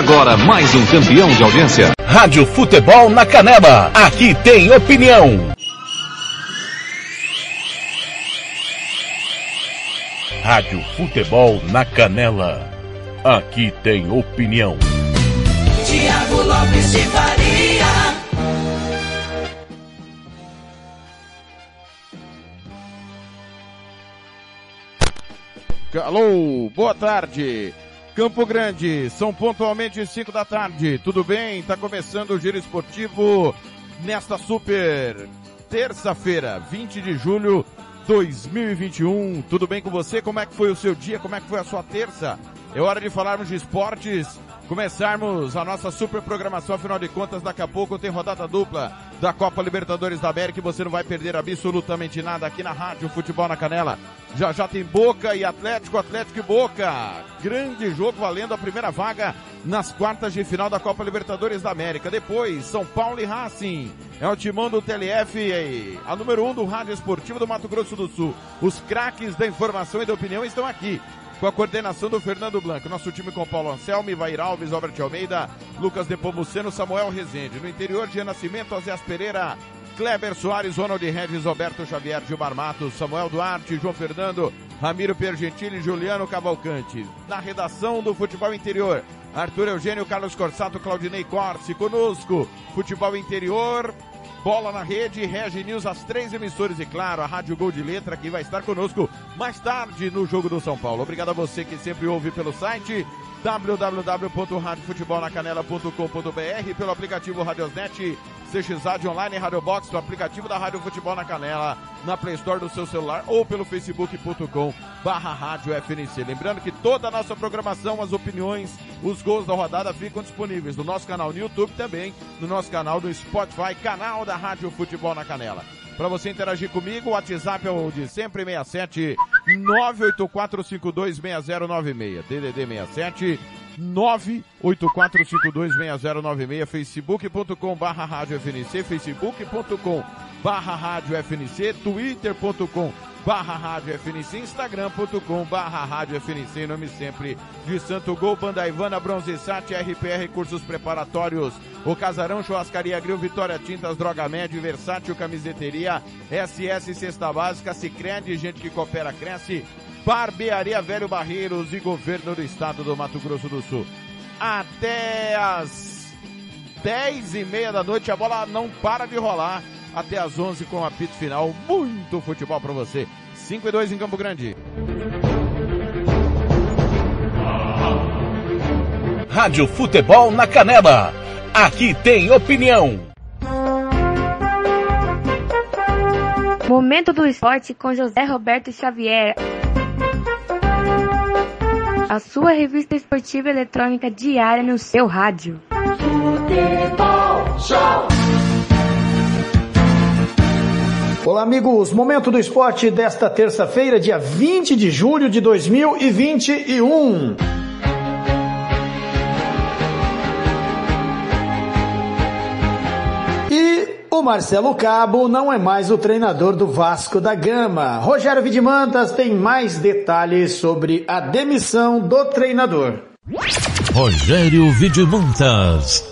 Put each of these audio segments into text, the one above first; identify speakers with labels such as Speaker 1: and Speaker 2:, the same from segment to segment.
Speaker 1: Agora mais um campeão de audiência.
Speaker 2: Rádio Futebol na Canela. Aqui tem opinião. Rádio Futebol na Canela. Aqui tem opinião.
Speaker 3: Tiago Lopes de Faria.
Speaker 4: Alô, boa tarde. Campo Grande, são pontualmente 5 da tarde. Tudo bem? Está começando o Giro Esportivo nesta super terça-feira, 20 de julho 2021. Tudo bem com você? Como é que foi o seu dia? Como é que foi a sua terça? É hora de falarmos de esportes, começarmos a nossa super programação, afinal de contas, daqui a pouco tem rodada dupla da Copa Libertadores da América e você não vai perder absolutamente nada aqui na Rádio Futebol na Canela. Já já tem Boca e Atlético, Atlético e Boca. Grande jogo valendo a primeira vaga nas quartas de final da Copa Libertadores da América. Depois, São Paulo e Racing. É o timão do TLF, a número um do Rádio Esportivo do Mato Grosso do Sul. Os craques da informação e da opinião estão aqui com a coordenação do Fernando Blanco. Nosso time com Paulo Anselmo, Ivair Alves, Albert Almeida, Lucas Depomuceno, Samuel Rezende. No interior, de Nascimento, Azias Pereira, Kleber Soares, Ronald Regis, Roberto Xavier, Gilmar Matos, Samuel Duarte, João Fernando, Ramiro Pergentili, Juliano Cavalcante. Na redação do Futebol Interior, Arthur Eugênio, Carlos Corsato, Claudinei Corsi. Conosco, Futebol Interior, Bola na rede, Regi News, as três emissoras e claro, a Rádio Gol de Letra que vai estar conosco mais tarde no Jogo do São Paulo. Obrigado a você que sempre ouve pelo site www.radiofutebolnacanela.com.br pelo aplicativo Radiosnet, CXAD Online, Radio Box, o aplicativo da Rádio Futebol na Canela, na Play Store do seu celular ou pelo facebook.com barra Rádio FNC. Lembrando que toda a nossa programação, as opiniões, os gols da rodada ficam disponíveis no nosso canal no YouTube também, no nosso canal do Spotify, canal da Rádio Futebol na Canela. Para você interagir comigo, o WhatsApp é o de sempre 67 984526096. DDD 67 984526096, facebook.com barra rádio FNC, facebook.com barra rádio FNC, twitter.com barra rádio FNC, instagram.com barra rádio FNC, nome sempre de Santo Gol, Banda Ivana, Bronze Sat, RPR Cursos Preparatórios, o Casarão, Churrascaria Grill, Vitória Tintas, Droga Médio, Versátil, Camiseteria, SS Cesta Básica, Cicred, gente que coopera, cresce, Barbearia Velho Barreiros e Governo do Estado do Mato Grosso do Sul. Até as dez e meia da noite, a bola não para de rolar até as 11 com o apito final. Muito futebol para você. 5 e 2 em Campo Grande.
Speaker 2: Rádio Futebol na Canela. Aqui tem opinião.
Speaker 5: Momento do esporte com José Roberto Xavier. A sua revista esportiva eletrônica diária no seu rádio.
Speaker 3: Futebol Show.
Speaker 6: Olá, amigos. Momento do esporte desta terça-feira, dia 20 de julho de 2021. O Marcelo Cabo não é mais o treinador do Vasco da Gama. Rogério Vidimantas tem mais detalhes sobre a demissão do treinador.
Speaker 2: Rogério Vidimantas.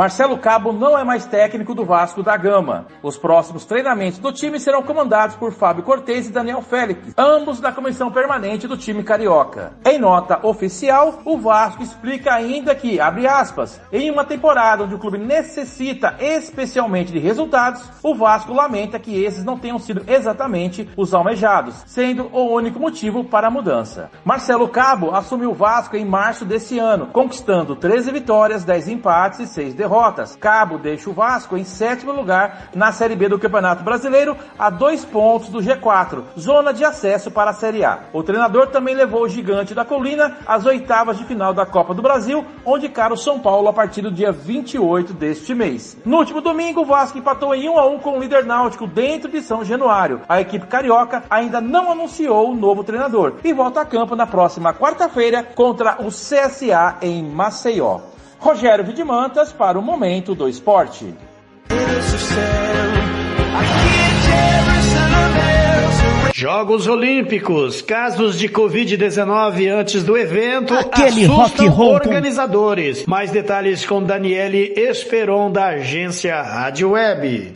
Speaker 7: Marcelo Cabo não é mais técnico do Vasco da Gama. Os próximos treinamentos do time serão comandados por Fábio Cortez e Daniel Félix, ambos da comissão permanente do time carioca. Em nota oficial, o Vasco explica ainda que, abre aspas, em uma temporada onde o clube necessita especialmente de resultados, o Vasco lamenta que esses não tenham sido exatamente os almejados, sendo o único motivo para a mudança. Marcelo Cabo assumiu o Vasco em março desse ano, conquistando 13 vitórias, 10 empates e 6 derrotas derrotas. Cabo deixa o Vasco em sétimo lugar na Série B do Campeonato Brasileiro, a dois pontos do G4, zona de acesso para a Série A. O treinador também levou o gigante da colina às oitavas de final da Copa do Brasil, onde cara o São Paulo a partir do dia 28 deste mês. No último domingo, o Vasco empatou em 1 a 1 com o líder náutico dentro de São Januário. A equipe carioca ainda não anunciou o novo treinador e volta a campo na próxima quarta-feira contra o CSA em Maceió. Rogério Vidimantas para o Momento do Esporte.
Speaker 6: Jogos Olímpicos, casos de Covid-19 antes do evento
Speaker 8: Aquele
Speaker 6: assustam
Speaker 8: rock
Speaker 6: organizadores. Mais detalhes com Daniele Esperon da agência Rádio Web.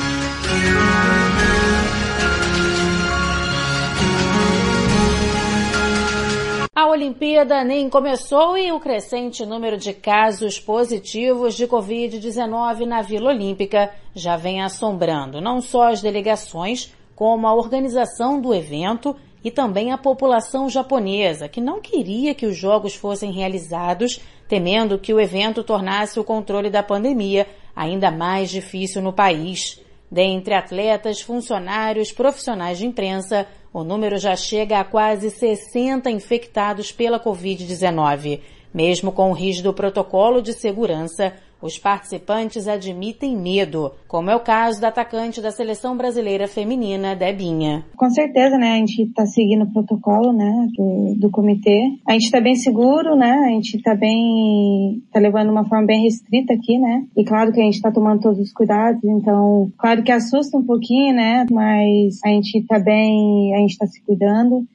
Speaker 9: A Olimpíada nem começou e o crescente número de casos positivos de Covid-19 na Vila Olímpica já vem assombrando não só as delegações, como a organização do evento e também a população japonesa, que não queria que os Jogos fossem realizados, temendo que o evento tornasse o controle da pandemia ainda mais difícil no país. Dentre atletas, funcionários, profissionais de imprensa, o número já chega a quase 60 infectados pela Covid-19. Mesmo com o rígido protocolo de segurança, os participantes admitem medo, como é o caso da atacante da seleção brasileira feminina, Debinha.
Speaker 10: Com certeza, né? A gente está seguindo o protocolo, né, do, do comitê. A gente está bem seguro, né? A gente está bem, tá levando uma forma bem restrita aqui, né? E claro que a gente está tomando todos os cuidados, então, claro que assusta um pouquinho, né? Mas a gente está bem, a gente está se cuidando.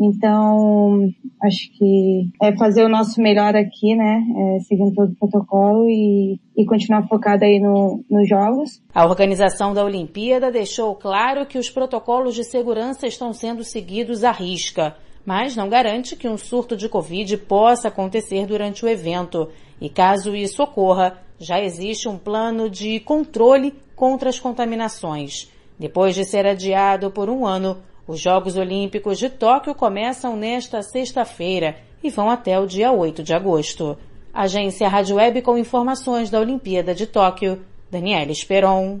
Speaker 10: Então, acho que é fazer o nosso melhor aqui, né? É, seguindo todo o protocolo e, e continuar focado aí no, nos jogos.
Speaker 9: A organização da Olimpíada deixou claro que os protocolos de segurança estão sendo seguidos à risca, mas não garante que um surto de Covid possa acontecer durante o evento. E caso isso ocorra, já existe um plano de controle contra as contaminações. Depois de ser adiado por um ano, os Jogos Olímpicos de Tóquio começam nesta sexta-feira e vão até o dia 8 de agosto. Agência Rádio Web com informações da Olimpíada de Tóquio. Daniela Esperon.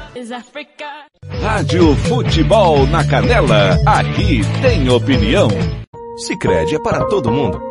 Speaker 2: Rádio Futebol na Canela. Aqui tem opinião.
Speaker 11: Sicredi é para todo mundo.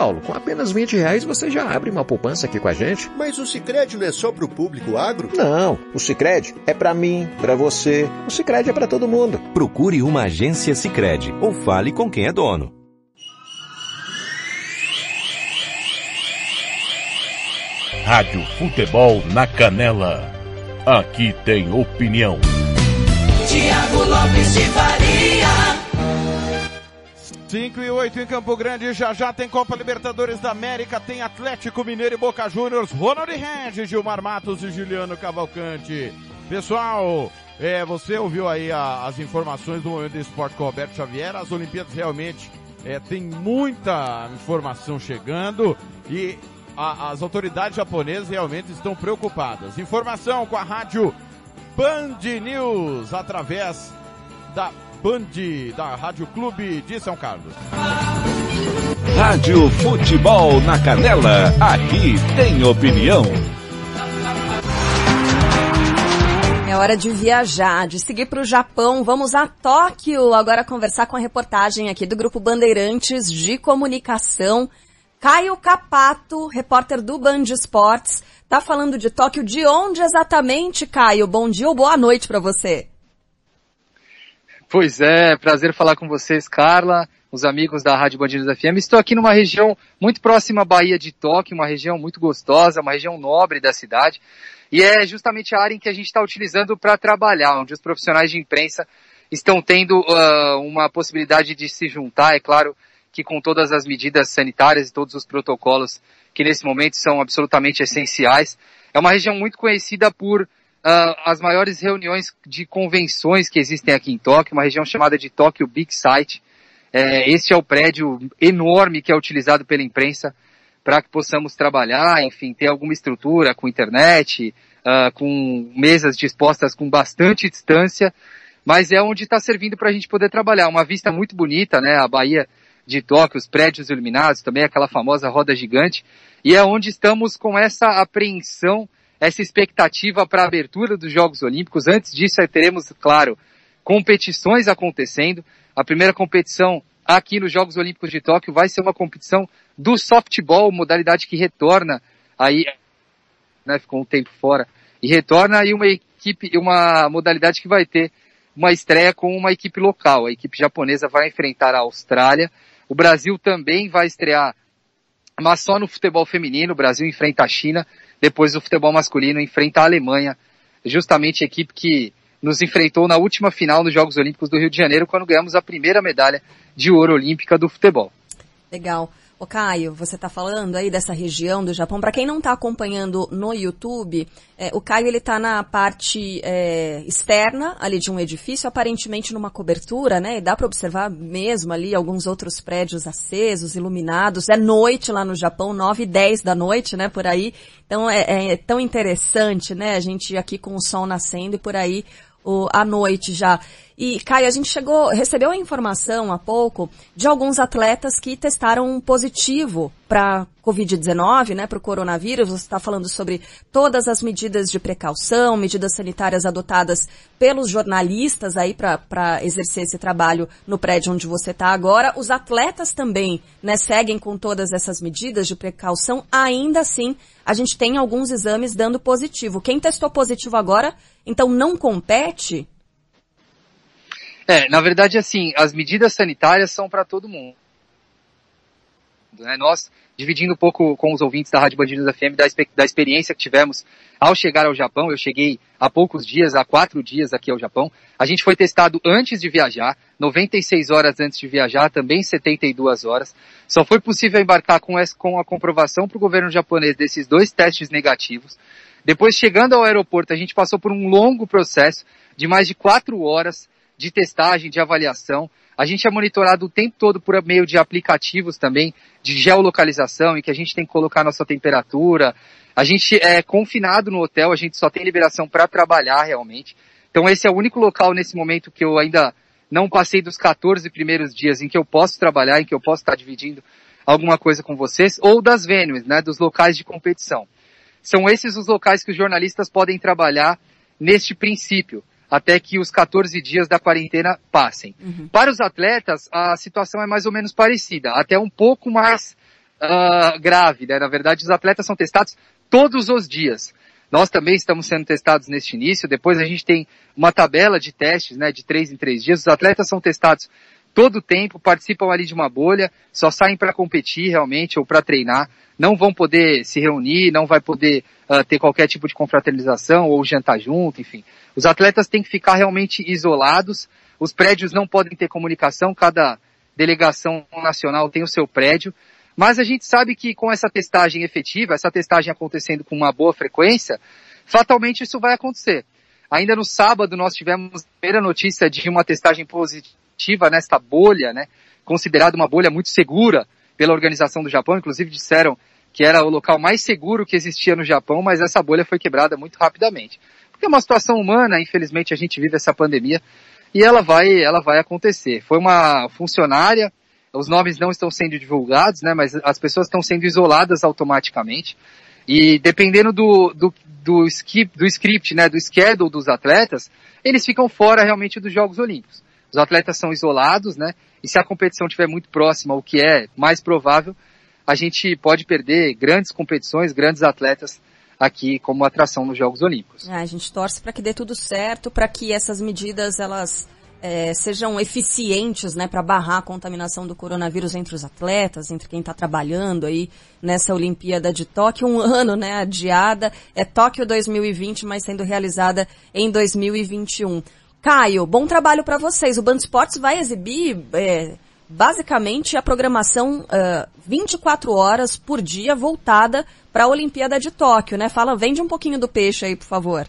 Speaker 11: Paulo. Com apenas 20 reais você já abre uma poupança aqui com a gente.
Speaker 12: Mas o Sicredi não é só pro público agro?
Speaker 11: Não, o Sicredi é para mim, para você. O Sicredi é para todo mundo.
Speaker 1: Procure uma agência Sicredi ou fale com quem é dono.
Speaker 2: Rádio Futebol na Canela. Aqui tem opinião.
Speaker 3: Tiago Lopes de Faria.
Speaker 4: 5 e 8 em Campo Grande, já já tem Copa Libertadores da América, tem Atlético Mineiro e Boca Juniors, Ronald Regis, Gilmar Matos e Juliano Cavalcante. Pessoal, é, você ouviu aí a, as informações do Momento do Esporte com o Roberto Xavier, as Olimpíadas realmente é, tem muita informação chegando e a, as autoridades japonesas realmente estão preocupadas. Informação com a rádio Band News através da Band, da Rádio Clube de São Carlos.
Speaker 2: Rádio Futebol na Canela. Aqui tem opinião.
Speaker 13: É hora de viajar, de seguir para o Japão. Vamos a Tóquio agora conversar com a reportagem aqui do Grupo Bandeirantes de Comunicação. Caio Capato, repórter do Band Esportes, tá falando de Tóquio. De onde exatamente, Caio? Bom dia ou boa noite para você.
Speaker 14: Pois é, prazer falar com vocês, Carla, os amigos da Rádio Bandeirantes FM. Estou aqui numa região muito próxima à Bahia de Tóquio, uma região muito gostosa, uma região nobre da cidade. E é justamente a área em que a gente está utilizando para trabalhar, onde os profissionais de imprensa estão tendo uh, uma possibilidade de se juntar, é claro que com todas as medidas sanitárias e todos os protocolos que nesse momento são absolutamente essenciais. É uma região muito conhecida por uh, as maiores reuniões de convenções que existem aqui em Tóquio, uma região chamada de Tóquio Big Site. É, este é o prédio enorme que é utilizado pela imprensa para que possamos trabalhar, enfim, ter alguma estrutura com internet, uh, com mesas dispostas com bastante distância, mas é onde está servindo para a gente poder trabalhar. Uma vista muito bonita, né? A Bahia de Tóquio, os prédios iluminados, também aquela famosa roda gigante, e é onde estamos com essa apreensão, essa expectativa para a abertura dos Jogos Olímpicos. Antes disso, teremos, claro, competições acontecendo. A primeira competição aqui nos Jogos Olímpicos de Tóquio vai ser uma competição do softball, modalidade que retorna aí, né, ficou um tempo fora, e retorna aí uma equipe, uma modalidade que vai ter uma estreia com uma equipe local. A equipe japonesa vai enfrentar a Austrália. O Brasil também vai estrear, mas só no futebol feminino. O Brasil enfrenta a China. Depois o futebol masculino enfrenta a Alemanha. Justamente a equipe que nos enfrentou na última final nos Jogos Olímpicos do Rio de Janeiro, quando ganhamos a primeira medalha de ouro olímpica do futebol.
Speaker 13: Legal. Ô Caio, você está falando aí dessa região do Japão. Para quem não está acompanhando no YouTube, é, o Caio ele está na parte é, externa ali de um edifício, aparentemente numa cobertura, né? E dá para observar mesmo ali alguns outros prédios acesos, iluminados. É noite lá no Japão, 9 e 10 da noite, né? Por aí. Então é, é tão interessante, né? A gente aqui com o sol nascendo e por aí o, à noite já. E, Caio, a gente chegou, recebeu a informação há pouco de alguns atletas que testaram positivo para Covid-19, né, para o coronavírus. Você está falando sobre todas as medidas de precaução, medidas sanitárias adotadas pelos jornalistas aí para exercer esse trabalho no prédio onde você está agora. Os atletas também, né, seguem com todas essas medidas de precaução. Ainda assim, a gente tem alguns exames dando positivo. Quem testou positivo agora, então não compete?
Speaker 14: É, na verdade, assim, as medidas sanitárias são para todo mundo. Né? Nós, dividindo um pouco com os ouvintes da Rádio Bandidos FM da, da experiência que tivemos ao chegar ao Japão, eu cheguei há poucos dias, há quatro dias aqui ao Japão, a gente foi testado antes de viajar, 96 horas antes de viajar, também 72 horas. Só foi possível embarcar com, essa, com a comprovação para o governo japonês desses dois testes negativos. Depois, chegando ao aeroporto, a gente passou por um longo processo de mais de quatro horas de testagem, de avaliação. A gente é monitorado o tempo todo por meio de aplicativos também, de geolocalização, em que a gente tem que colocar nossa temperatura. A gente é confinado no hotel, a gente só tem liberação para trabalhar realmente. Então esse é o único local nesse momento que eu ainda não passei dos 14 primeiros dias em que eu posso trabalhar, em que eu posso estar dividindo alguma coisa com vocês, ou das venues, né, dos locais de competição. São esses os locais que os jornalistas podem trabalhar neste princípio até que os 14 dias da quarentena passem. Uhum. Para os atletas, a situação é mais ou menos parecida, até um pouco mais uh, grave, né? Na verdade, os atletas são testados todos os dias. Nós também estamos sendo testados neste início, depois a gente tem uma tabela de testes, né, de três em três dias. Os atletas são testados todo tempo, participam ali de uma bolha, só saem para competir realmente ou para treinar, não vão poder se reunir, não vai poder uh, ter qualquer tipo de confraternização ou jantar junto, enfim. Os atletas têm que ficar realmente isolados, os prédios não podem ter comunicação, cada delegação nacional tem o seu prédio, mas a gente sabe que com essa testagem efetiva, essa testagem acontecendo com uma boa frequência, fatalmente isso vai acontecer. Ainda no sábado nós tivemos a primeira notícia de uma testagem positiva nesta bolha, né, considerada uma bolha muito segura pela organização do Japão, inclusive disseram que era o local mais seguro que existia no Japão, mas essa bolha foi quebrada muito rapidamente. Porque é uma situação humana, infelizmente a gente vive essa pandemia e ela vai, ela vai acontecer. Foi uma funcionária, os nomes não estão sendo divulgados, né, mas as pessoas estão sendo isoladas automaticamente. E dependendo do, do, do, skip, do script, né, do schedule dos atletas, eles ficam fora realmente dos Jogos Olímpicos. Os atletas são isolados, né? E se a competição estiver muito próxima, o que é mais provável, a gente pode perder grandes competições, grandes atletas aqui como atração nos Jogos Olímpicos.
Speaker 13: É, a gente torce para que dê tudo certo, para que essas medidas elas é, sejam eficientes, né, para barrar a contaminação do coronavírus entre os atletas, entre quem está trabalhando aí nessa Olimpíada de Tóquio, um ano, né, adiada, é Tóquio 2020, mas sendo realizada em 2021. Caio, bom trabalho para vocês. O Band Esportes vai exibir é, basicamente a programação uh, 24 horas por dia voltada para a Olimpíada de Tóquio, né? Fala, vende um pouquinho do peixe aí, por favor.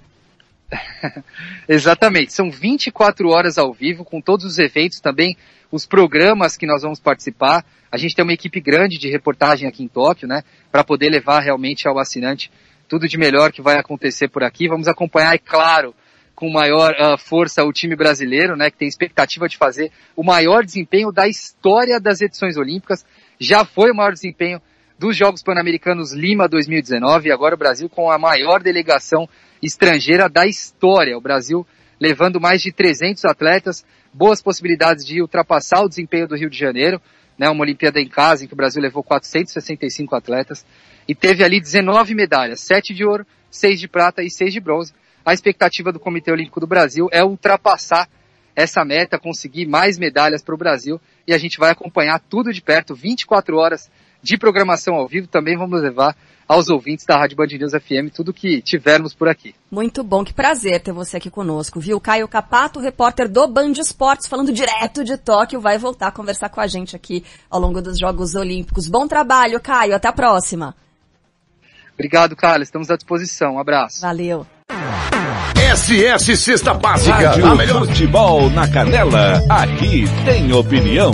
Speaker 14: Exatamente, são 24 horas ao vivo, com todos os eventos também, os programas que nós vamos participar. A gente tem uma equipe grande de reportagem aqui em Tóquio, né, para poder levar realmente ao assinante tudo de melhor que vai acontecer por aqui. Vamos acompanhar, é claro, com maior uh, força o time brasileiro, né, que tem expectativa de fazer o maior desempenho da história das edições olímpicas. Já foi o maior desempenho dos Jogos Pan-Americanos Lima 2019 e agora o Brasil com a maior delegação estrangeira da história. O Brasil levando mais de 300 atletas, boas possibilidades de ultrapassar o desempenho do Rio de Janeiro, né, uma Olimpíada em casa em que o Brasil levou 465 atletas e teve ali 19 medalhas, 7 de ouro, 6 de prata e 6 de bronze. A expectativa do Comitê Olímpico do Brasil é ultrapassar essa meta, conseguir mais medalhas para o Brasil e a gente vai acompanhar tudo de perto, 24 horas de programação ao vivo, também vamos levar aos ouvintes da Rádio Band News FM tudo que tivermos por aqui.
Speaker 13: Muito bom, que prazer ter você aqui conosco, viu? Caio Capato, repórter do Band Esportes, falando direto de Tóquio, vai voltar a conversar com a gente aqui ao longo dos Jogos Olímpicos. Bom trabalho, Caio, até a próxima.
Speaker 14: Obrigado, Carla, estamos à disposição. Um abraço.
Speaker 13: Valeu.
Speaker 2: SS Cesta Básica.
Speaker 1: Rádio melhor futebol na canela. Aqui tem opinião.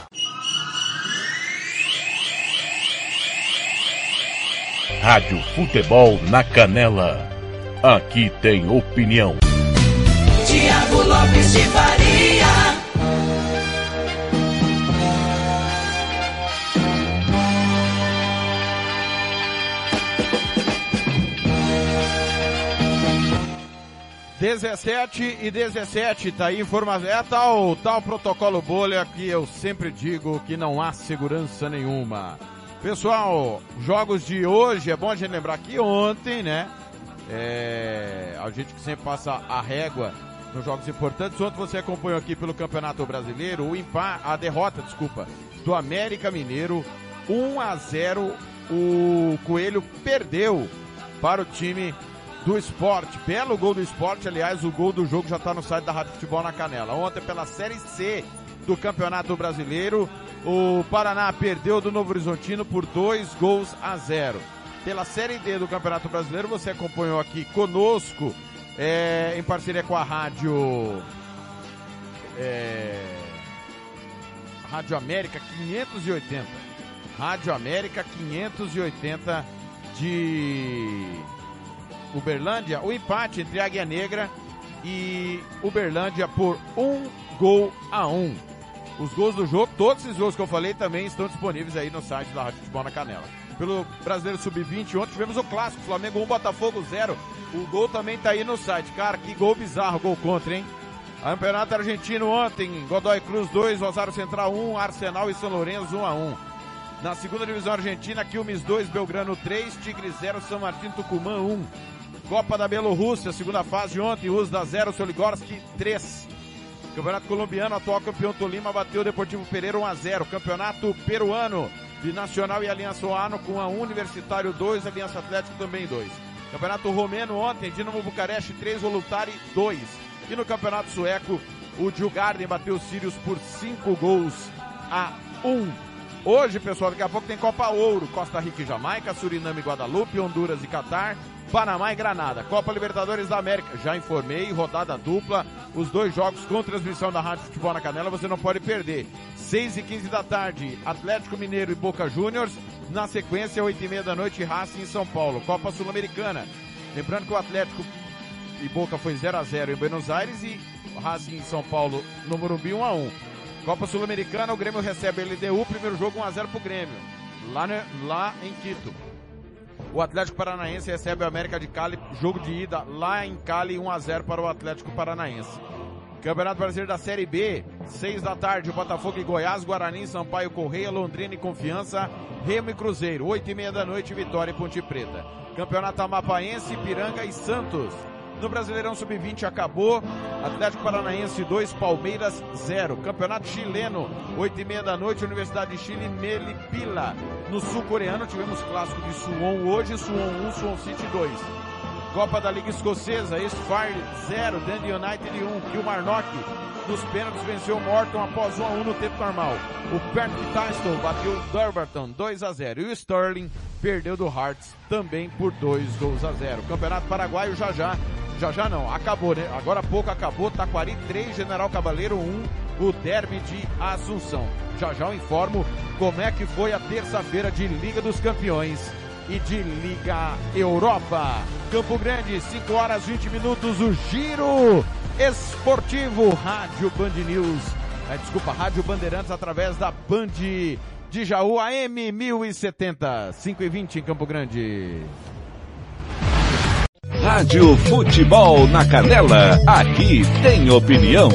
Speaker 2: Rádio Futebol na Canela. Aqui tem opinião.
Speaker 3: Tiago Lopes de Faria.
Speaker 4: Dezessete e 17, tá aí informação. É tal, tal protocolo bolha que eu sempre digo que não há segurança nenhuma. Pessoal, jogos de hoje, é bom a gente lembrar que ontem, né? É, a gente que sempre passa a régua nos jogos importantes. Ontem você acompanhou aqui pelo Campeonato Brasileiro o empate, a derrota, desculpa, do América Mineiro, 1 a 0. O Coelho perdeu para o time do esporte. Belo gol do esporte, aliás, o gol do jogo já está no site da Rádio Futebol na Canela. Ontem pela Série C do Campeonato Brasileiro, o Paraná perdeu do Novo Horizontino por dois gols a zero. Pela Série D do Campeonato Brasileiro, você acompanhou aqui conosco, é, em parceria com a Rádio. É, Rádio América 580. Rádio América 580 de Uberlândia. O empate entre Águia Negra e Uberlândia por um gol a um. Os gols do jogo, todos esses gols que eu falei também estão disponíveis aí no site da Rádio Futebol na Canela. Pelo Brasileiro Sub-20, ontem tivemos o clássico, Flamengo 1, Botafogo 0. O gol também tá aí no site. Cara, que gol bizarro, gol contra, hein? Campeonato Argentino ontem, Godoy Cruz 2, Rosário Central 1, Arsenal e São Lourenço 1 a 1. Na segunda divisão argentina, Quilmes 2, Belgrano 3, Tigre 0, São Martin Tucumã 1. Copa da Bielorrússia, segunda fase ontem, Uzda 0, Soligorski 3. Campeonato Colombiano, atual campeão Tolima bateu o Deportivo Pereira 1 a 0. Campeonato Peruano, Binacional e Aliança Oano com a Universitário 2, Aliança Atlético também 2. Campeonato Romeno ontem, Dinamo Bucareste 3, Volutari 2. E no Campeonato Sueco, o Djurgården bateu o Sirius por 5 gols a 1. Hoje, pessoal, daqui a pouco tem Copa Ouro, Costa Rica e Jamaica, Suriname e Guadalupe, Honduras e Catar, Panamá e Granada. Copa Libertadores da América, já informei, rodada dupla, os dois jogos com transmissão da Rádio Futebol na Canela, você não pode perder. 6 e 15 da tarde, Atlético Mineiro e Boca Juniors. Na sequência, 8 e meia da noite, Racing em São Paulo. Copa Sul-Americana. Lembrando que o Atlético e Boca foi 0 a 0 em Buenos Aires e Racing em São Paulo no Morumbi 1 a 1. Copa Sul-Americana, o Grêmio recebe a LDU, primeiro jogo 1 a 0 pro Grêmio, lá, no, lá em Quito. O Atlético Paranaense recebe o América de Cali, jogo de ida lá em Cali, 1 a 0 para o Atlético Paranaense. Campeonato Brasileiro da Série B, 6 da tarde, Botafogo e Goiás, Guarani, Sampaio Correia, Londrina e Confiança, Remo e Cruzeiro, 8 e meia da noite, Vitória e Ponte Preta. Campeonato Amapaense, Piranga e Santos. No Brasileirão Sub-20 acabou. Atlético Paranaense 2, Palmeiras 0. Campeonato chileno, 8 e meia da noite, Universidade de Chile, Melipila. No sul-coreano tivemos clássico de Suwon hoje, Suwon 1, Suwon City 2. Copa da Liga Escocesa, Eastfire 0, Dundee United 1, Kilmarnock nos pênaltis venceu Morton após 1 a 1 no tempo normal. O Perth Tyston bateu o Durbarton 2 a 0 e o Sterling perdeu do Hearts também por 2 gols a 0. Campeonato Paraguaio já já, já já não, acabou, né? Agora há pouco acabou, Taquari 3, General Cabaleiro 1, o derby de Assunção. Já já eu informo como é que foi a terça-feira de Liga dos Campeões e de Liga Europa. Campo Grande, 5 horas 20 minutos, o giro esportivo, Rádio Band News, é, desculpa, Rádio Bandeirantes através da Band de Jaú AM 1070, 5 e 20 em Campo Grande.
Speaker 1: Rádio Futebol na Canela, aqui tem opinião.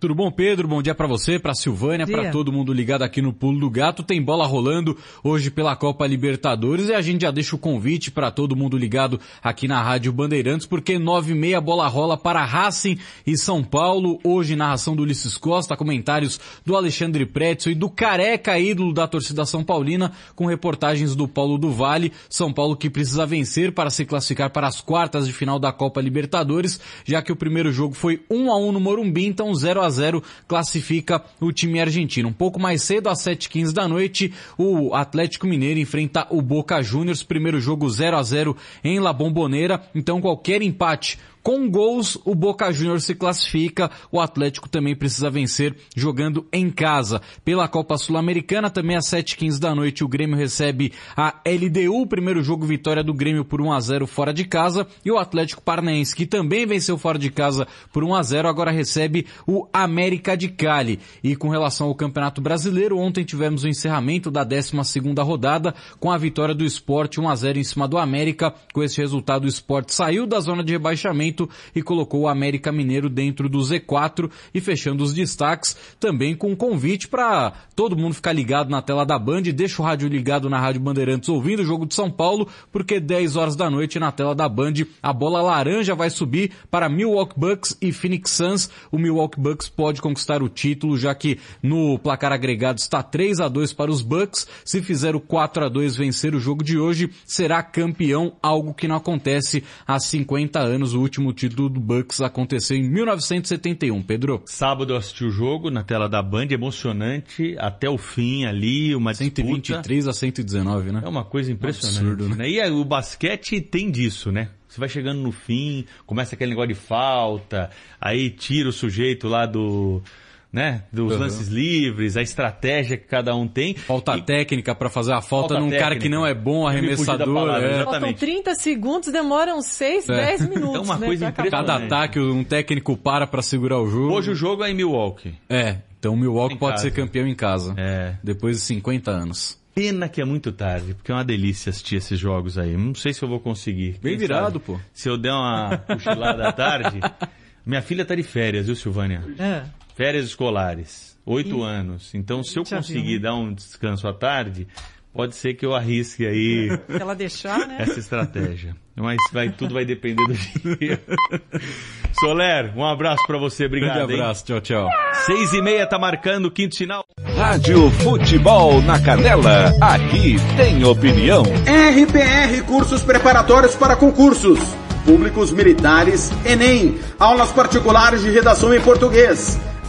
Speaker 8: Tudo bom, Pedro? Bom dia para você, para Silvânia, para todo mundo ligado aqui no Pulo do Gato. Tem bola rolando hoje pela Copa Libertadores e a gente já deixa o convite para todo mundo ligado aqui na Rádio Bandeirantes, porque nove e meia bola rola para Racing e São Paulo. Hoje narração do Ulisses Costa, comentários do Alexandre Pretzel e do careca ídolo da torcida São Paulina, com reportagens do Paulo do Vale. São Paulo que precisa vencer para se classificar para as quartas de final da Copa Libertadores, já que o primeiro jogo foi 1 a 1 no Morumbi, então 0 a 0 classifica o time argentino. Um pouco mais cedo, às 7h15 da noite, o Atlético Mineiro enfrenta o Boca Juniors, primeiro jogo 0 a 0 em La Bombonera, então qualquer empate com gols, o Boca Juniors se classifica. O Atlético também precisa vencer jogando em casa. Pela Copa Sul-Americana, também às 7h15 da noite, o Grêmio recebe a LDU. Primeiro jogo, vitória do Grêmio por 1 a 0 fora de casa. E o Atlético Paranaense, que também venceu fora de casa por 1 a 0 agora recebe o América de Cali. E com relação ao Campeonato Brasileiro, ontem tivemos o encerramento da 12ª rodada com a vitória do Sport 1 a 0 em cima do América. Com esse resultado, o Sport saiu da zona de rebaixamento e colocou o América Mineiro dentro do Z4 e fechando os destaques também com um convite para todo mundo ficar ligado na tela da Band, deixa o rádio ligado na Rádio Bandeirantes ouvindo o jogo de São Paulo, porque 10 horas da noite na tela da Band a bola laranja vai subir para Milwaukee Bucks e Phoenix Suns. O Milwaukee Bucks pode conquistar o título, já que no placar agregado está 3 a 2 para os Bucks. Se fizer o 4 a 2 vencer o jogo de hoje, será campeão, algo que não acontece há 50 anos. O último título do Bucks aconteceu em 1971, Pedro.
Speaker 15: Sábado eu assisti o jogo na tela da Band, emocionante até o fim ali, uma
Speaker 8: 123
Speaker 15: disputa.
Speaker 8: a 119, né?
Speaker 15: É uma coisa impressionante.
Speaker 8: absurdo, né?
Speaker 15: né? E aí, o basquete tem disso, né? Você vai chegando no fim, começa aquele negócio de falta, aí tira o sujeito lá do, né, dos
Speaker 8: Uhum.
Speaker 15: lances livres, a estratégia que cada um tem.
Speaker 8: Falta técnica para fazer a falta,
Speaker 15: Falta
Speaker 8: num cara
Speaker 15: técnica.
Speaker 8: que não é bom arremessador.
Speaker 15: palavra,
Speaker 8: é.
Speaker 16: Faltam 30 segundos, demoram 6,
Speaker 8: É.
Speaker 16: 10 minutos.
Speaker 15: É uma
Speaker 16: né,
Speaker 15: coisa
Speaker 16: acabar.
Speaker 8: Cada ataque um técnico para para segurar o jogo.
Speaker 15: Hoje o jogo é em Milwaukee.
Speaker 8: É, então o Milwaukee
Speaker 15: Em
Speaker 8: pode
Speaker 15: casa.
Speaker 8: ser campeão em casa.
Speaker 15: É.
Speaker 8: Depois de 50 anos.
Speaker 15: Pena que é muito tarde, porque é uma delícia assistir esses jogos aí. Não sei se eu vou conseguir.
Speaker 8: Bem
Speaker 15: Quem
Speaker 8: virado,
Speaker 15: sabe?
Speaker 8: pô.
Speaker 15: Se eu der uma cochilada à tarde. Minha filha tá de férias, viu, Silvânia?
Speaker 16: É.
Speaker 15: Férias escolares. Oito
Speaker 16: Ih,
Speaker 15: anos. Então, se eu
Speaker 16: já viu,
Speaker 15: conseguir
Speaker 16: né?
Speaker 15: dar um descanso à tarde, pode ser que eu arrisque aí
Speaker 16: Se ela deixar, né?
Speaker 15: essa estratégia. Mas vai, tudo vai depender do dia. Soler, um abraço pra você. Obrigado, hein?
Speaker 8: abraço, tchau, tchau.
Speaker 15: Seis e meia tá marcando o quinto sinal.
Speaker 1: Rádio Futebol na Canela, aqui tem opinião.
Speaker 17: RPR Cursos Preparatórios para Concursos. Públicos Militares, Enem. Aulas particulares de redação em português.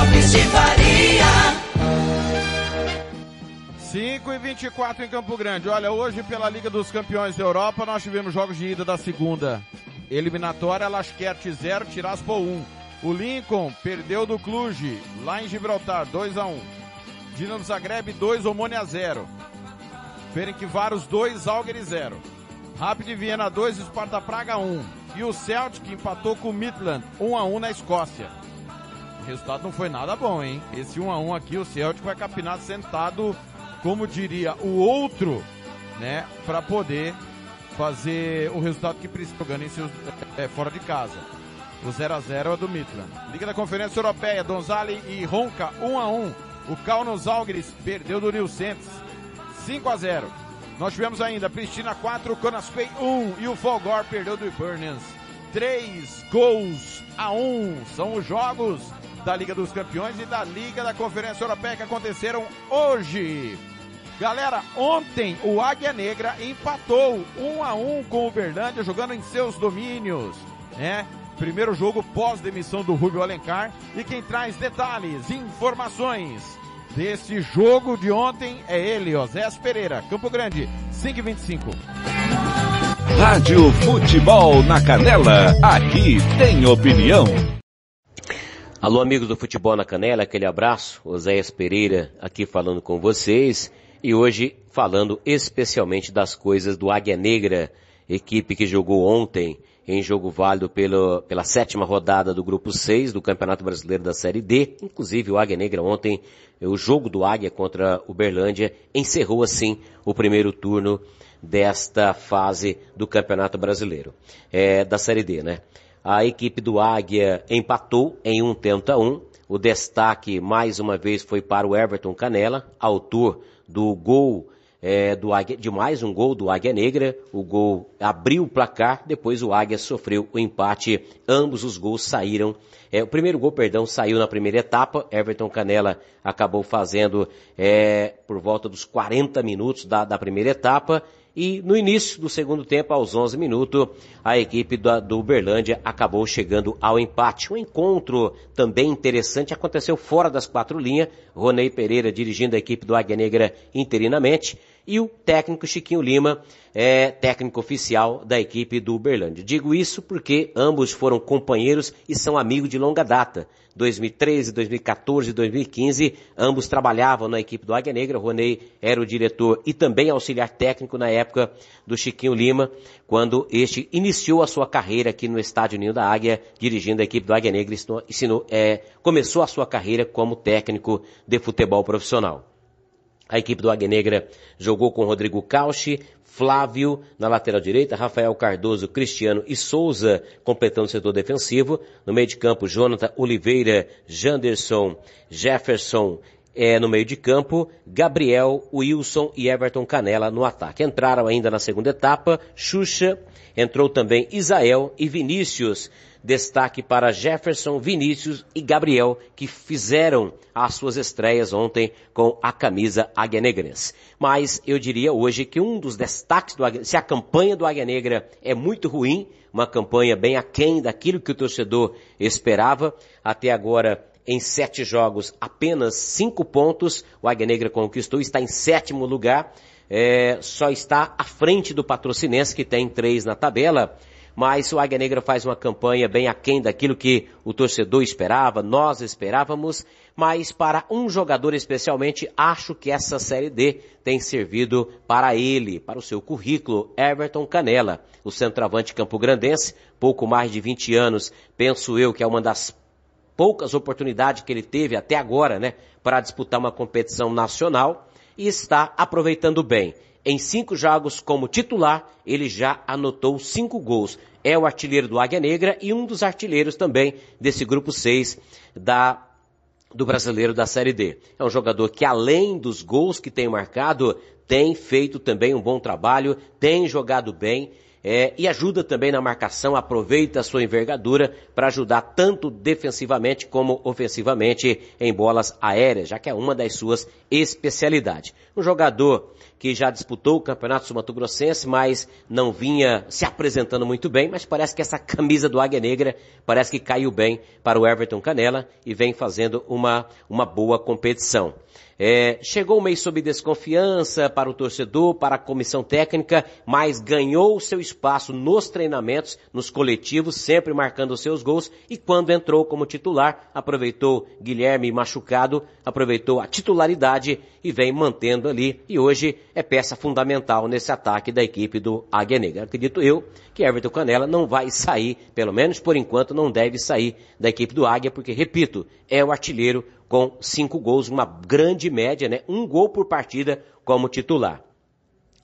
Speaker 3: Lopes de Faria.
Speaker 4: 5 e 24 em Campo Grande. Olha, hoje pela Liga dos Campeões da Europa nós tivemos jogos de ida da segunda. Eliminatória Lasquerte 0, Tiraspol 1. O Lincoln perdeu do Cluj, lá em Gibraltar, 2 a 1. Dinamo Zagreb 2, Omônia 0. Ferencváros 2, Algeris 0. Rapid Viena 2, Sparta Praga 1. E o Celtic empatou com o Midland 1 a 1 na Escócia. O resultado não foi nada bom, hein? Esse 1 a 1 aqui, o Celtic vai capinar sentado, como diria o outro, né, para poder fazer o resultado que precisa jogando em seus é, fora de casa. O 0 a 0 é do Midland. Liga da Conferência Europeia, Donzali e Ronca 1 a 1. O Kaunos Algris perdeu do New Saints 5 a 0. Nós tivemos ainda Pristina 4, Konasquei 1 e o Folgor perdeu do Hibernians 3 gols a 1. São os jogos da Liga dos Campeões e da Liga da Conferência Europeia que aconteceram hoje. Galera, ontem o Águia Negra empatou 1 a 1 com o Uberlândia jogando em seus domínios, né? Primeiro jogo pós-demissão do Rubio Alencar. E quem traz detalhes, informações desse jogo de ontem é ele, Osés Pereira, Campo Grande, 525.
Speaker 1: Rádio Futebol na Canela, aqui tem opinião.
Speaker 18: Alô, amigos do Futebol na Canela, aquele abraço. Oséias Pereira aqui falando com vocês e hoje falando especialmente das coisas do Águia Negra, equipe que jogou ontem em jogo válido pelo, pela sétima rodada do Grupo 6 do Campeonato Brasileiro da Série D. Inclusive o Águia Negra ontem, o jogo do Águia contra o Berlândia, encerrou assim o primeiro turno desta fase do Campeonato Brasileiro, é, da Série D, né? A equipe do Águia empatou em um tenta um. O destaque mais uma vez foi para o Everton Canela, autor do gol é, do Águia, de mais um gol do Águia Negra. O gol abriu o placar, depois o Águia sofreu o empate. Ambos os gols saíram. É, o primeiro gol, perdão, saiu na primeira etapa. Everton Canela acabou fazendo é, por volta dos 40 minutos da, da primeira etapa. E no início do segundo tempo, aos 11 minutos, a equipe do, do Uberlândia acabou chegando ao empate. Um encontro também interessante aconteceu fora das quatro linhas. Ronei Pereira dirigindo a equipe do Águia Negra interinamente e o técnico Chiquinho Lima, é técnico oficial da equipe do Uberlândia. Digo isso porque ambos foram companheiros e são amigos de longa data. 2013, 2014 e 2015, ambos trabalhavam na equipe do Águia Negra. Ronei era o diretor e também auxiliar técnico na época do Chiquinho Lima, quando este iniciou a sua carreira aqui no Estádio Ninho da Águia, dirigindo a equipe do Águia Negra, ensinou é, começou a sua carreira como técnico de futebol profissional. A equipe do Águia Negra jogou com Rodrigo Cauchi, Flávio na lateral direita, Rafael Cardoso, Cristiano e Souza completando o setor defensivo. No meio de campo, Jonathan Oliveira, Janderson, Jefferson é, no meio de campo, Gabriel, Wilson e Everton Canela no ataque. Entraram ainda na segunda etapa, Xuxa, entrou também Isael e Vinícius Destaque para Jefferson, Vinícius e Gabriel, que fizeram as suas estreias ontem com a camisa Águia. Mas eu diria hoje que um dos destaques do Águia, se a campanha do Águia Negra é muito ruim, uma campanha bem aquém daquilo que o torcedor esperava, até agora em sete jogos, apenas cinco pontos. O Águia Negra conquistou, está em sétimo lugar. É, só está à frente do Patrocinense, que tem três na tabela mas o Águia Negra faz uma campanha bem aquém daquilo que o torcedor esperava, nós esperávamos, mas para um jogador especialmente, acho que essa Série D tem servido para ele, para o seu currículo, Everton Canela, o centroavante campograndense, pouco mais de 20 anos, penso eu que é uma das poucas oportunidades que ele teve até agora, né, para disputar uma competição nacional e está aproveitando bem. Em cinco jogos como titular, ele já anotou cinco gols. É o artilheiro do Águia Negra e um dos artilheiros também desse grupo 6 da do brasileiro da Série D. É um jogador que além dos gols que tem marcado, tem feito também um bom trabalho, tem jogado bem é, e ajuda também na marcação, aproveita a sua envergadura para ajudar tanto defensivamente como ofensivamente em bolas aéreas, já que é uma das suas especialidades. Um jogador que já disputou o Campeonato Sul-Mato-Grossense, mas não vinha se apresentando muito bem, mas parece que essa camisa do Águia Negra parece que caiu bem para o Everton Canela e vem fazendo uma, uma boa competição. É, chegou um mês sob desconfiança para o torcedor, para a comissão técnica, mas ganhou o seu espaço nos treinamentos, nos coletivos, sempre marcando seus gols e quando entrou como titular, aproveitou Guilherme machucado, aproveitou a titularidade e vem mantendo ali e hoje é peça fundamental nesse ataque da equipe do Águia Negra. Acredito eu que Everton Canela não vai sair, pelo menos por enquanto não deve sair da equipe do Águia, porque repito, é o artilheiro com cinco gols, uma grande média, né? Um gol por partida como titular.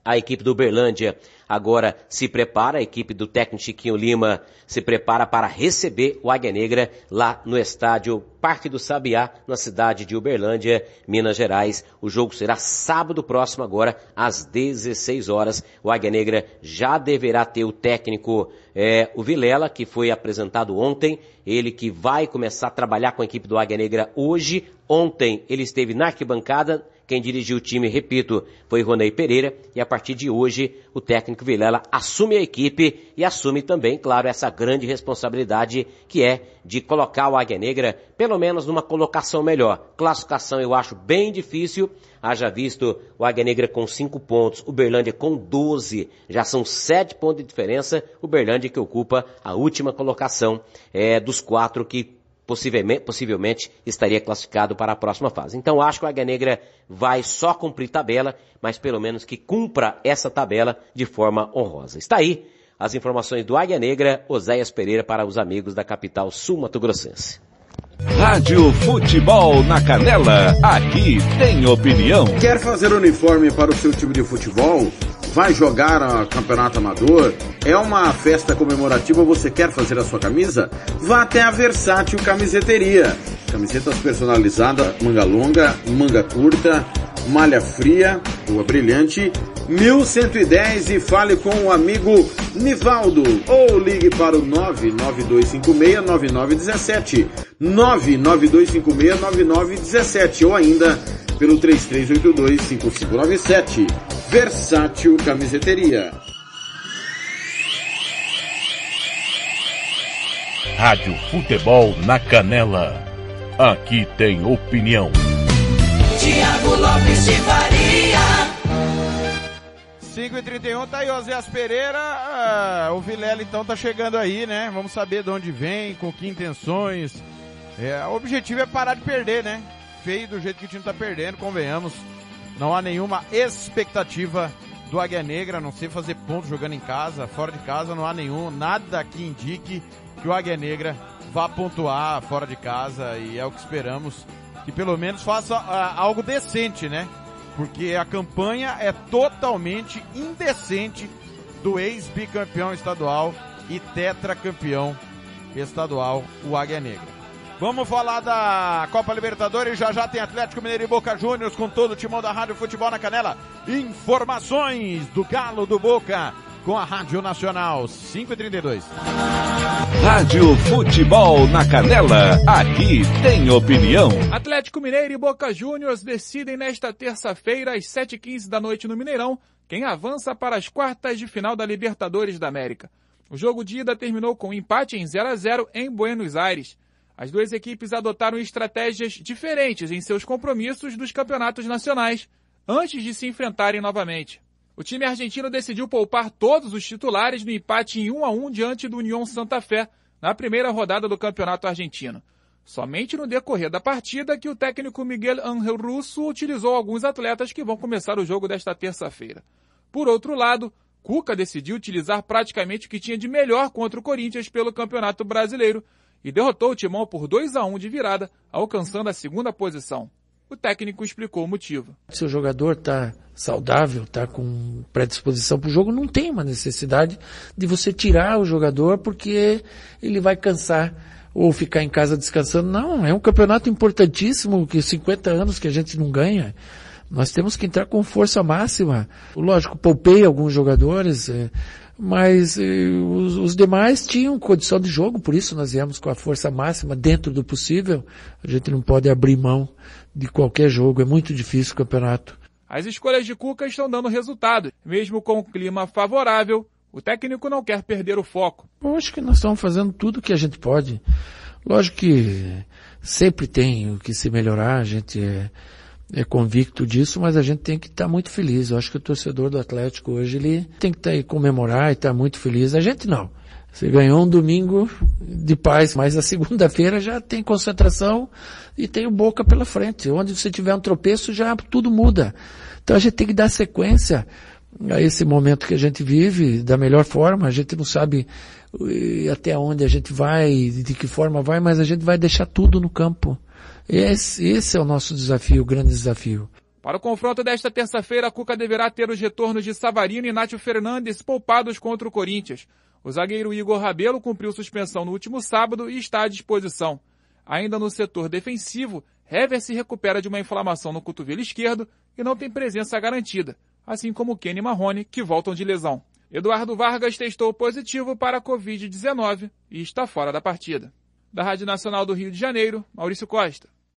Speaker 18: A equipe do Uberlândia agora se prepara, a equipe do técnico Chiquinho Lima se prepara para receber o Águia Negra lá no estádio Parque do Sabiá, na cidade de Uberlândia, Minas Gerais. O jogo será sábado próximo agora, às 16 horas. O Águia Negra já deverá ter o técnico, é, o Vilela, que foi apresentado ontem. Ele que vai começar a trabalhar com a equipe do Águia Negra hoje. Ontem ele esteve na arquibancada, quem dirigiu o time, repito, foi Ronei Pereira e a partir de hoje o técnico Vilela assume a equipe e assume também, claro, essa grande responsabilidade que é de colocar o Águia Negra pelo menos numa colocação melhor. Classificação eu acho bem difícil, haja visto o Águia Negra com 5 pontos, o Berlândia com 12, já são 7 pontos de diferença, o Berlândia que ocupa a última colocação é, dos quatro que possivelmente, possivelmente estaria classificado para a próxima fase. Então acho que o Águia Negra vai só cumprir tabela, mas pelo menos que cumpra essa tabela de forma honrosa. Está aí as informações do Águia Negra, Oséias Pereira para os amigos da capital sul-mato-grossense.
Speaker 1: Rádio Futebol na Canela, aqui tem opinião.
Speaker 17: Quer fazer uniforme para o seu time de futebol? Vai jogar a campeonato amador? É uma festa comemorativa, você quer fazer a sua camisa? Vá até a Versátil Camiseteria. Camisetas personalizadas, manga longa, manga curta, malha fria, rua brilhante, 1110 e fale com o amigo Nivaldo ou ligue para o 992569917 992569917 ou ainda pelo 33825597 Versátil Camiseteria.
Speaker 19: Rádio Futebol na Canela. Aqui tem opinião.
Speaker 3: Tiago Lopes de Faria.
Speaker 4: 5 e 31 tá aí Oséias Pereira. Ah, o Vilela então tá chegando aí, né? Vamos saber de onde vem, com que intenções. É, o objetivo é parar de perder, né? Feio do jeito que o time tá perdendo, convenhamos. Não há nenhuma expectativa do Águia Negra, a não ser fazer pontos jogando em casa, fora de casa, não há nenhum, nada que indique que o Águia Negra vá pontuar fora de casa e é o que esperamos, que pelo menos faça uh, algo decente, né? Porque a campanha é totalmente indecente do ex-bicampeão estadual e tetracampeão estadual, o Águia Negra. Vamos falar da Copa Libertadores. Já já tem Atlético Mineiro e Boca Juniors com todo o timão da Rádio Futebol na Canela. Informações do Galo do Boca com a Rádio Nacional 532.
Speaker 1: Rádio Futebol na Canela. Aqui tem opinião.
Speaker 20: Atlético Mineiro e Boca Juniors decidem nesta terça-feira às 7h15 da noite no Mineirão quem avança para as quartas de final da Libertadores da América. O jogo de ida terminou com um empate em 0 a 0 em Buenos Aires. As duas equipes adotaram estratégias diferentes em seus compromissos dos campeonatos nacionais antes de se enfrentarem novamente. O time argentino decidiu poupar todos os titulares no empate em 1 a 1 diante do União Santa Fé na primeira rodada do Campeonato Argentino. Somente no decorrer da partida que o técnico Miguel Angel Russo utilizou alguns atletas que vão começar o jogo desta terça-feira. Por outro lado, Cuca decidiu utilizar praticamente o que tinha de melhor contra o Corinthians pelo Campeonato Brasileiro e derrotou o Timão por 2 a 1 de virada, alcançando a segunda posição. O técnico explicou o motivo.
Speaker 21: Se o jogador está saudável, está com predisposição para o jogo, não tem uma necessidade de você tirar o jogador porque ele vai cansar ou ficar em casa descansando. Não, é um campeonato importantíssimo, que 50 anos que a gente não ganha. Nós temos que entrar com força máxima. Lógico, poupei alguns jogadores, é, mas os, os, demais tinham condição de jogo, por isso nós viemos com a força máxima dentro do possível. A gente não pode abrir mão de qualquer jogo, é muito difícil o campeonato.
Speaker 20: As escolhas de Cuca estão dando resultado, mesmo com o clima favorável. O técnico não quer perder o foco.
Speaker 21: Eu acho que nós estamos fazendo tudo o que a gente pode. Lógico que sempre tem o que se melhorar, a gente é, é convicto disso, mas a gente tem que estar tá muito feliz. Eu acho que o torcedor do Atlético hoje ele tem que tá, comemorar e estar tá muito feliz. A gente não. Você ganhou um domingo de paz, mas a segunda-feira já tem concentração e tem o Boca pela frente. Onde você tiver um tropeço, já tudo muda. Então a gente tem que dar sequência a esse momento que a gente vive da melhor forma. A gente não sabe eh, até onde a gente vai, de que forma vai, mas a gente vai deixar tudo no campo. Esse, esse é o nosso desafio, o grande desafio.
Speaker 20: Para o confronto desta terça-feira, a Cuca deverá ter os retornos de Savarino e Nátio Fernandes poupados contra o Corinthians. O zagueiro Igor Rabelo cumpriu suspensão no último sábado e está à disposição. Ainda no setor defensivo, Hever se recupera de uma inflamação no cotovelo esquerdo e não tem presença garantida, assim como Kenny Marrone, que voltam de lesão. Eduardo Vargas testou positivo para a Covid-19 e está fora da partida. Da Rádio Nacional do Rio de Janeiro, Maurício Costa.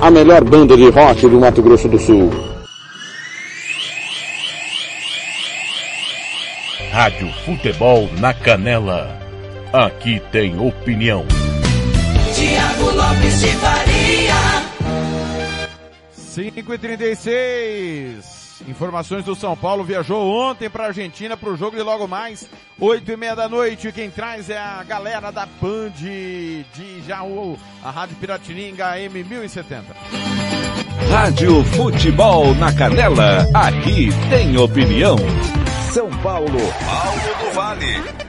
Speaker 22: a melhor banda de rock do Mato Grosso do Sul.
Speaker 19: Rádio Futebol na Canela. Aqui tem opinião.
Speaker 3: Tiago Lopes de Faria.
Speaker 4: 5 e 36 Informações do São Paulo viajou ontem para a Argentina para o jogo de logo mais, oito e meia da noite. Quem traz é a galera da Band de Jaú, a Rádio Piratininga M1070.
Speaker 1: Rádio Futebol na Canela, aqui tem opinião. São Paulo, Alto do Vale.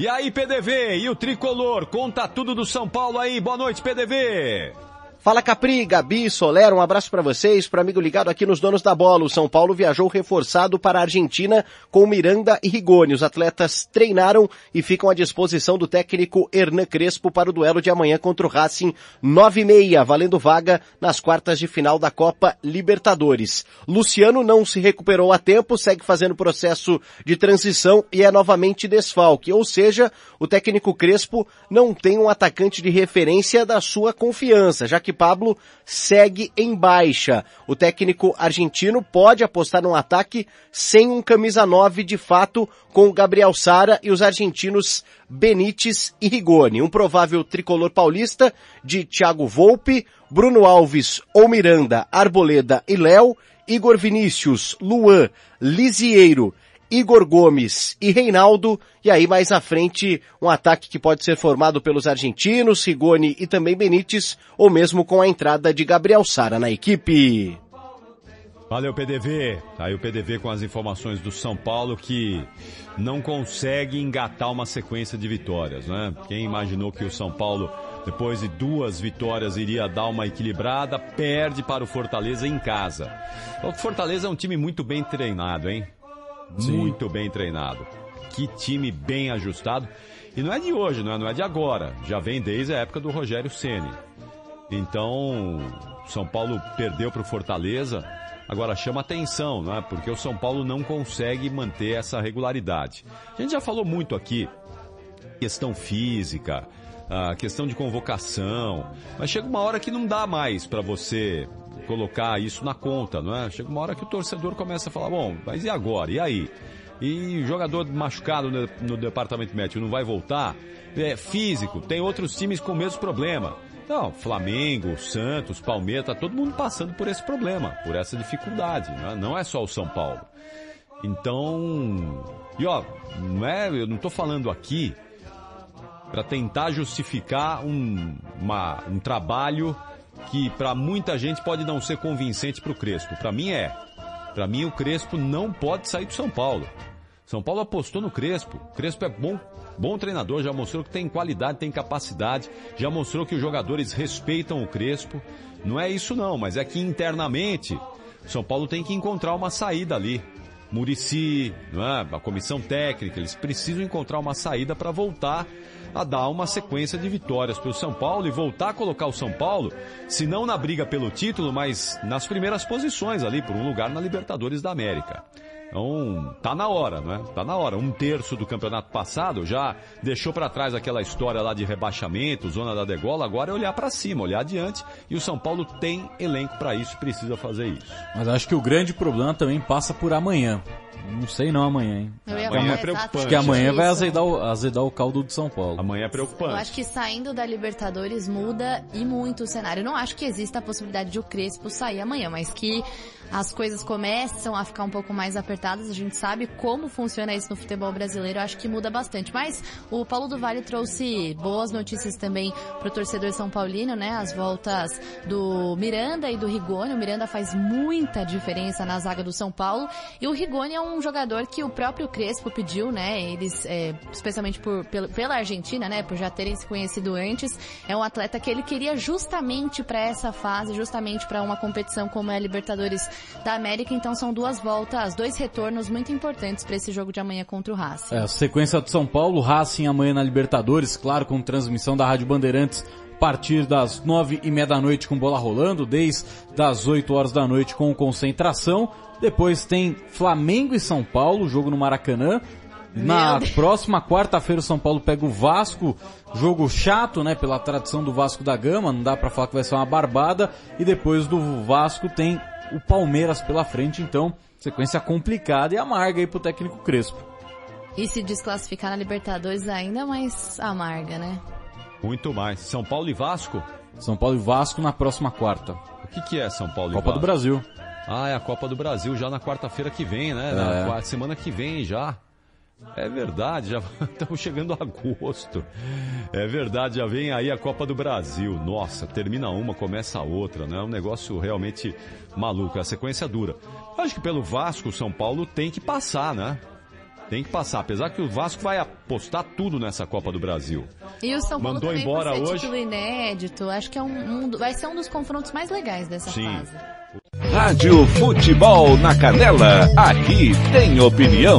Speaker 23: E aí, PDV, e o tricolor? Conta tudo do São Paulo aí. Boa noite, PDV.
Speaker 24: Fala Capri, Gabi, Solera, um abraço para vocês, para amigo ligado aqui nos donos da bola. O São Paulo viajou reforçado para a Argentina com Miranda e Rigoni. Os atletas treinaram e ficam à disposição do técnico Hernan Crespo para o duelo de amanhã contra o Racing 9 e meia, valendo vaga nas quartas de final da Copa Libertadores. Luciano não se recuperou a tempo, segue fazendo processo de transição e é novamente desfalque. Ou seja, o técnico Crespo não tem um atacante de referência da sua confiança, já que Pablo segue em baixa. O técnico argentino pode apostar num ataque sem um camisa 9 de fato com Gabriel Sara e os argentinos Benítez e Rigoni. Um provável tricolor paulista de Thiago Volpe, Bruno Alves ou Miranda, Arboleda e Léo, Igor Vinícius, Luan, Lisieiro Igor Gomes e Reinaldo, e aí mais à frente um ataque que pode ser formado pelos argentinos, Rigoni e também Benítez, ou mesmo com a entrada de Gabriel Sara na equipe.
Speaker 23: Valeu PDV, tá aí o PDV com as informações do São Paulo que não consegue engatar uma sequência de vitórias, né? Quem imaginou que o São Paulo depois de duas vitórias iria dar uma equilibrada, perde para o Fortaleza em casa. O Fortaleza é um time muito bem treinado, hein? Sim. muito bem treinado. Que time bem ajustado. E não é de hoje, não é, não é de agora. Já vem desde a época do Rogério Ceni. Então, São Paulo perdeu para o Fortaleza. Agora chama atenção, não é? Porque o São Paulo não consegue manter essa regularidade. A gente já falou muito aqui questão física, a questão de convocação, mas chega uma hora que não dá mais para você colocar isso na conta, não é? Chega uma hora que o torcedor começa a falar, bom, mas e agora? E aí? E jogador machucado no, no departamento médico não vai voltar? É físico, tem outros times com o mesmo problema. Não, Flamengo, Santos, Palmeiras, tá todo mundo passando por esse problema, por essa dificuldade, não é, não é só o São Paulo. Então, e ó, não é, eu não tô falando aqui para tentar justificar um, uma, um trabalho que para muita gente pode não ser convincente para o Crespo. Para mim é. Para mim o Crespo não pode sair do São Paulo. São Paulo apostou no Crespo. Crespo é bom, bom treinador, já mostrou que tem qualidade, tem capacidade, já mostrou que os jogadores respeitam o Crespo. Não é isso não, mas é que internamente São Paulo tem que encontrar uma saída ali. Murici, é? a comissão técnica, eles precisam encontrar uma saída para voltar a dar uma sequência de vitórias para o São Paulo e voltar a colocar o São Paulo, se não na briga pelo título, mas nas primeiras posições ali, por um lugar na Libertadores da América. Então, tá na hora, não é? Tá na hora. Um terço do campeonato passado já deixou para trás aquela história lá de rebaixamento, zona da degola, agora é olhar para cima, olhar adiante, e o São Paulo tem elenco para isso, precisa fazer isso.
Speaker 8: Mas acho que o grande problema também passa por amanhã. Não sei não amanhã, hein?
Speaker 25: Eu ia
Speaker 8: amanhã é preocupante. Acho que amanhã vai azedar o, azedar o caldo de São Paulo.
Speaker 23: Amanhã é
Speaker 25: Eu
Speaker 23: preocupante.
Speaker 25: acho que saindo da Libertadores muda e muito o cenário. Eu não acho que exista a possibilidade de o Crespo sair amanhã, mas que as coisas começam a ficar um pouco mais apertadas. A gente sabe como funciona isso no futebol brasileiro. Acho que muda bastante. Mas o Paulo do Vale trouxe boas notícias também pro torcedor São Paulino, né? As voltas do Miranda e do Rigoni. O Miranda faz muita diferença na zaga do São Paulo. E o Rigoni é um jogador que o próprio Crespo pediu, né? Eles, é, especialmente por, pela, pela Argentina, né? Por já terem se conhecido antes. É um atleta que ele queria justamente para essa fase, justamente para uma competição como é a Libertadores da América. Então são duas voltas, dois retornos muito importantes para esse jogo de amanhã contra o Racing.
Speaker 8: É, sequência do São Paulo, Racing amanhã na Libertadores, claro, com transmissão da Rádio Bandeirantes a partir das nove e meia da noite com bola rolando, desde das 8 horas da noite com concentração. Depois tem Flamengo e São Paulo, jogo no Maracanã. Na próxima quarta-feira o São Paulo pega o Vasco, jogo chato, né, pela tradição do Vasco da Gama, não dá pra falar que vai ser uma barbada. E depois do Vasco tem o Palmeiras pela frente, então sequência complicada e amarga aí pro técnico Crespo.
Speaker 25: E se desclassificar na Libertadores ainda mais amarga, né?
Speaker 23: Muito mais. São Paulo e Vasco?
Speaker 8: São Paulo e Vasco na próxima quarta.
Speaker 23: O que, que é São Paulo
Speaker 8: Copa
Speaker 23: e
Speaker 8: do
Speaker 23: Vasco?
Speaker 8: Brasil.
Speaker 23: Ah, é a Copa do Brasil já na quarta-feira que vem, né?
Speaker 8: É.
Speaker 23: Na semana que vem já. É verdade, já estamos chegando a agosto. É verdade, já vem aí a Copa do Brasil. Nossa, termina uma, começa a outra, né? É um negócio realmente maluco, a sequência dura. Eu Acho que pelo Vasco, o São Paulo tem que passar, né? Tem que passar, apesar que o Vasco vai apostar tudo nessa Copa do Brasil.
Speaker 25: E o São Paulo
Speaker 23: Mandou
Speaker 25: também
Speaker 23: embora hoje?
Speaker 25: título inédito, acho que é um, um vai ser um dos confrontos mais legais dessa
Speaker 1: Sim.
Speaker 25: fase.
Speaker 1: Rádio Futebol na Canela, aqui tem opinião.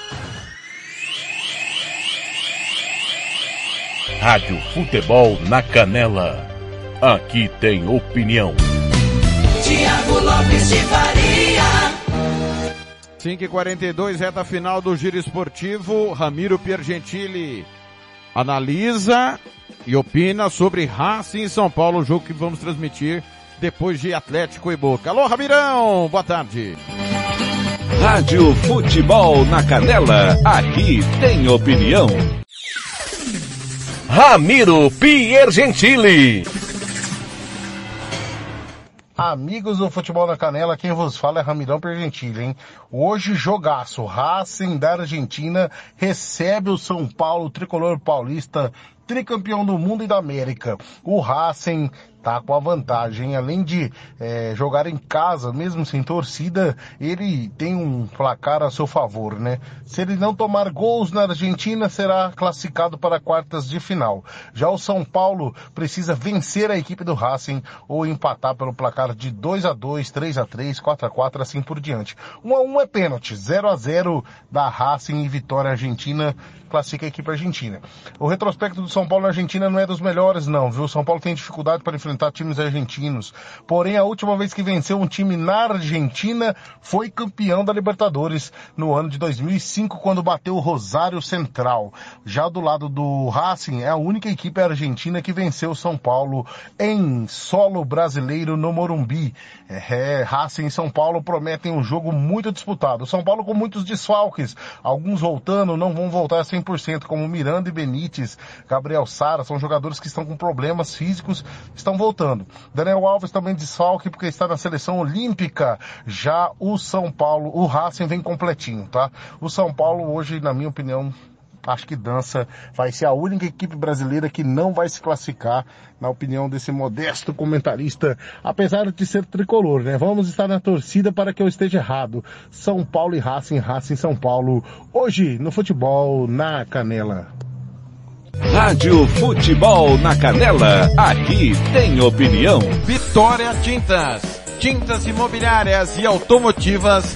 Speaker 19: Rádio Futebol na Canela. Aqui tem opinião.
Speaker 3: Tiago Lopes de Faria.
Speaker 4: 5 e 42 reta final do Giro Esportivo. Ramiro Piergentili analisa e opina sobre Racing em São Paulo, o jogo que vamos transmitir depois de Atlético e Boca. Alô, Ramirão! Boa tarde.
Speaker 1: Rádio Futebol na Canela, aqui tem opinião.
Speaker 19: Ramiro Piergentili.
Speaker 26: Amigos do Futebol na Canela, quem vos fala é Ramirão Pergentili, hein? Hoje, jogaço. Racing da Argentina recebe o São Paulo, tricolor paulista, tricampeão do mundo e da América. O Racing tá com a vantagem. Além de eh, jogar em casa, mesmo sem torcida, ele tem um placar a seu favor, né? Se ele não tomar gols na Argentina, será classificado para quartas de final. Já o São Paulo precisa vencer a equipe do Racing ou empatar pelo placar de 2 a 2 3 a 3 4 a 4 assim por diante. 1 a 1 é pênalti, 0 a 0 da Racing e vitória argentina classifica a equipe argentina. O retrospecto do São Paulo na Argentina não é dos melhores não, viu? O São Paulo tem dificuldade para enfrentar times argentinos. Porém, a última vez que venceu um time na Argentina foi campeão da Libertadores no ano de 2005 quando bateu o Rosário Central. Já do lado do Racing é a única equipe argentina que venceu o São Paulo em solo brasileiro no Morumbi. É, Racing e São Paulo prometem um jogo muito disputado. São Paulo com muitos desfalques, alguns voltando, não vão voltar a 100%, como Miranda e Benítez, Gabriel Sara, são jogadores que estão com problemas físicos, estão voltando. Daniel Alves também desfalque porque está na seleção olímpica. Já o São Paulo, o Racing vem completinho, tá? O São Paulo hoje, na minha opinião, acho que Dança vai ser a única equipe brasileira que não vai se classificar, na opinião desse modesto comentarista, apesar de ser tricolor, né? Vamos estar na torcida para que eu esteja errado. São Paulo e Racing, Racing São Paulo, hoje no futebol na Canela.
Speaker 1: Rádio Futebol na Canela, aqui tem opinião.
Speaker 4: Vitória Tintas, tintas imobiliárias e automotivas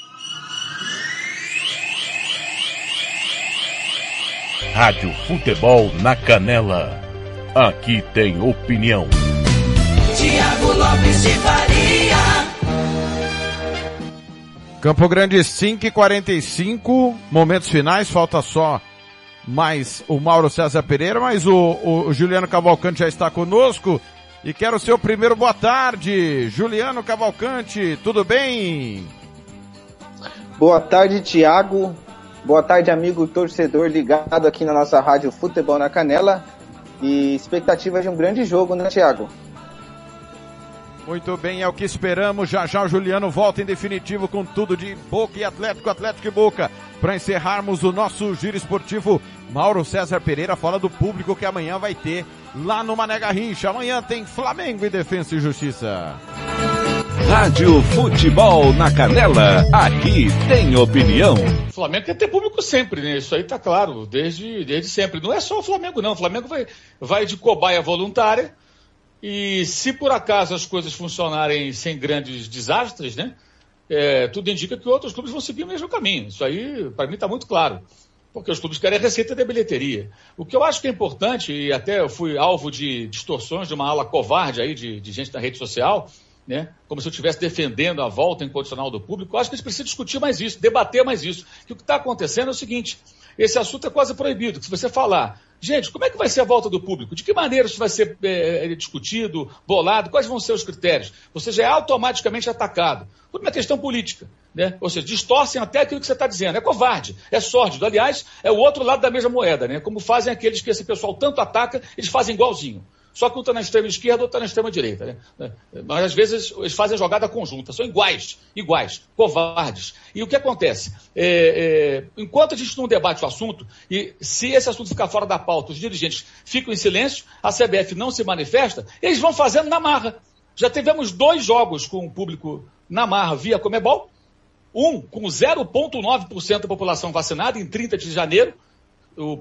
Speaker 19: Rádio Futebol na Canela. Aqui tem opinião.
Speaker 3: Tiago Lopes de Faria.
Speaker 4: Campo Grande 5 e 45, momentos finais, falta só mais o Mauro César Pereira, mas o, o, o Juliano Cavalcante já está conosco e quero o seu primeiro boa tarde. Juliano Cavalcante, tudo bem?
Speaker 27: Boa tarde, Tiago. Boa tarde, amigo torcedor ligado aqui na nossa rádio Futebol na Canela. E expectativa de um grande jogo, né, Tiago?
Speaker 4: Muito bem, é o que esperamos. Já já o Juliano volta em definitivo com tudo de Boca e Atlético, Atlético e Boca. Para encerrarmos o nosso giro esportivo, Mauro César Pereira fala do público que amanhã vai ter lá no Mané Garrincha. Amanhã tem Flamengo e Defesa e Justiça.
Speaker 1: Rádio Futebol na Canela, aqui tem opinião.
Speaker 28: O Flamengo quer ter público sempre, né? Isso aí tá claro, desde, desde sempre. Não é só o Flamengo, não. O Flamengo vai, vai de cobaia voluntária e se por acaso as coisas funcionarem sem grandes desastres, né? É, tudo indica que outros clubes vão seguir o mesmo caminho. Isso aí, para mim, está muito claro. Porque os clubes querem receita da bilheteria. O que eu acho que é importante, e até eu fui alvo de distorções de uma ala covarde aí de, de gente na rede social, né? como se eu estivesse defendendo a volta incondicional do público. Eu acho que a gente precisa discutir mais isso, debater mais isso. Que o que está acontecendo é o seguinte: esse assunto é quase proibido. Se você falar, gente, como é que vai ser a volta do público? De que maneira isso vai ser é, discutido, bolado? Quais vão ser os critérios? Você já é automaticamente atacado por uma questão política. Né? Ou seja, distorcem até aquilo que você está dizendo. É covarde, é sórdido. Aliás, é o outro lado da mesma moeda, né? Como fazem aqueles que esse pessoal tanto ataca, eles fazem igualzinho. Só que um está na extrema esquerda, outro está na extrema direita. Né? Mas às vezes eles fazem a jogada conjunta, são iguais, iguais, covardes. E o que acontece? É, é, enquanto a gente não debate o assunto, e se esse assunto ficar fora da pauta, os dirigentes ficam em silêncio, a CBF não se manifesta, eles vão fazendo na marra. Já tivemos dois jogos com o público na marra via Comebol, um com 0,9% da população vacinada em 30 de janeiro, o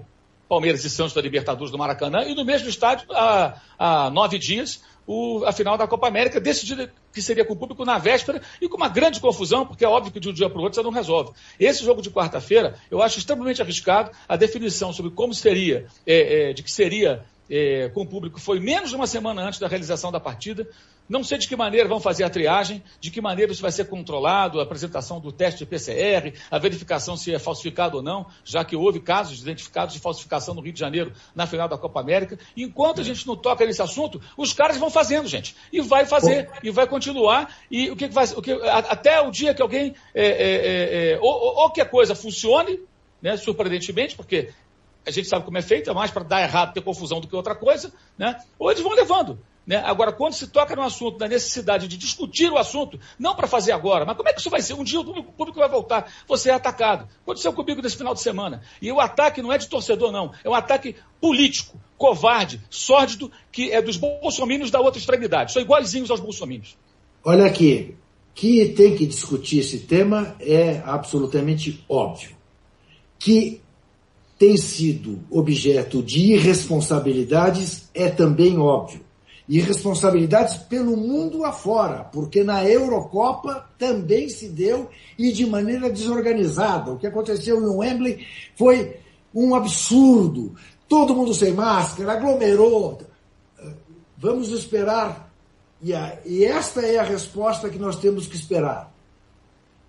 Speaker 28: Palmeiras e Santos da Libertadores do Maracanã, e no mesmo estádio, há, há nove dias, o, a final da Copa América, decidida que seria com o público na véspera e com uma grande confusão, porque é óbvio que de um dia para o outro você não resolve. Esse jogo de quarta-feira, eu acho extremamente arriscado. A definição sobre como seria, é, é, de que seria é, com o público foi menos de uma semana antes da realização da partida. Não sei de que maneira vão fazer a triagem, de que maneira isso vai ser controlado, a apresentação do teste de PCR, a verificação se é falsificado ou não, já que houve casos identificados de falsificação no Rio de Janeiro na final da Copa América. Enquanto a gente não toca nesse assunto, os caras vão fazendo, gente. E vai fazer, e vai continuar. E o que vai. O que, até o dia que alguém. É, é, é, é ou, ou que a coisa funcione, né, surpreendentemente, porque a gente sabe como é feito, é mais para dar errado, ter confusão do que outra coisa, né? ou eles vão levando. Né? Agora, quando se toca no assunto, da necessidade de discutir o assunto, não para fazer agora, mas como é que isso vai ser? Um dia o público, o público vai voltar, você é atacado. Aconteceu comigo nesse final de semana. E o ataque não é de torcedor, não. É um ataque político, covarde, sórdido, que é dos bolsomínios da outra extremidade. São iguaizinhos aos bolsomínios.
Speaker 29: Olha aqui, que tem que discutir esse tema é absolutamente óbvio. Que tem sido objeto de irresponsabilidades é também óbvio e responsabilidades pelo mundo afora, porque na Eurocopa também se deu e de maneira desorganizada. O que aconteceu no Wembley foi um absurdo. todo mundo sem máscara, aglomerou. Vamos esperar. E, a, e esta é a resposta que nós temos que esperar.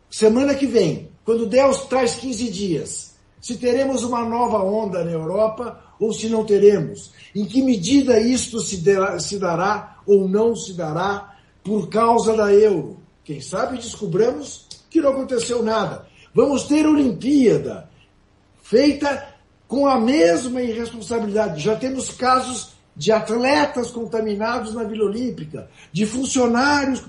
Speaker 29: Semana que vem, quando Deus traz 15 dias, se teremos uma nova onda na Europa ou se não teremos. Em que medida isto se, se dará ou não se dará por causa da euro? Quem sabe descobramos que não aconteceu nada. Vamos ter Olimpíada feita com a mesma irresponsabilidade. Já temos casos de atletas contaminados na Vila Olímpica, de funcionários.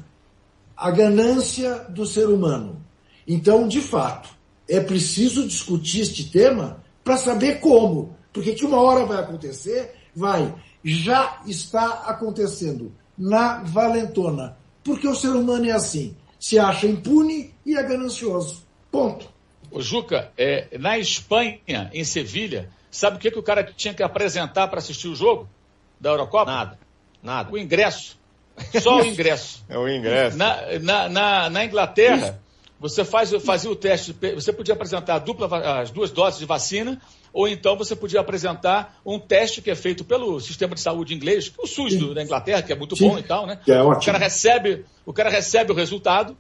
Speaker 29: A ganância do ser humano. Então, de fato, é preciso discutir este tema para saber como. Porque que uma hora vai acontecer, vai. Já está acontecendo na valentona. Porque o ser humano é assim. Se acha impune e é ganancioso. Ponto.
Speaker 28: Ô, Juca, é, na Espanha, em Sevilha, sabe o que, que o cara tinha que apresentar para assistir o jogo da Eurocopa?
Speaker 24: Nada. Nada.
Speaker 28: O ingresso. Só o ingresso.
Speaker 24: É o ingresso.
Speaker 28: Na, na, na, na Inglaterra, você faz, fazia o teste, você podia apresentar dupla, as duas doses de vacina, ou então você podia apresentar um teste que é feito pelo sistema de saúde inglês, o SUS do, da Inglaterra, que é muito
Speaker 29: Sim.
Speaker 28: bom e tal, né?
Speaker 29: Que é
Speaker 28: o cara recebe, o cara recebe o resultado,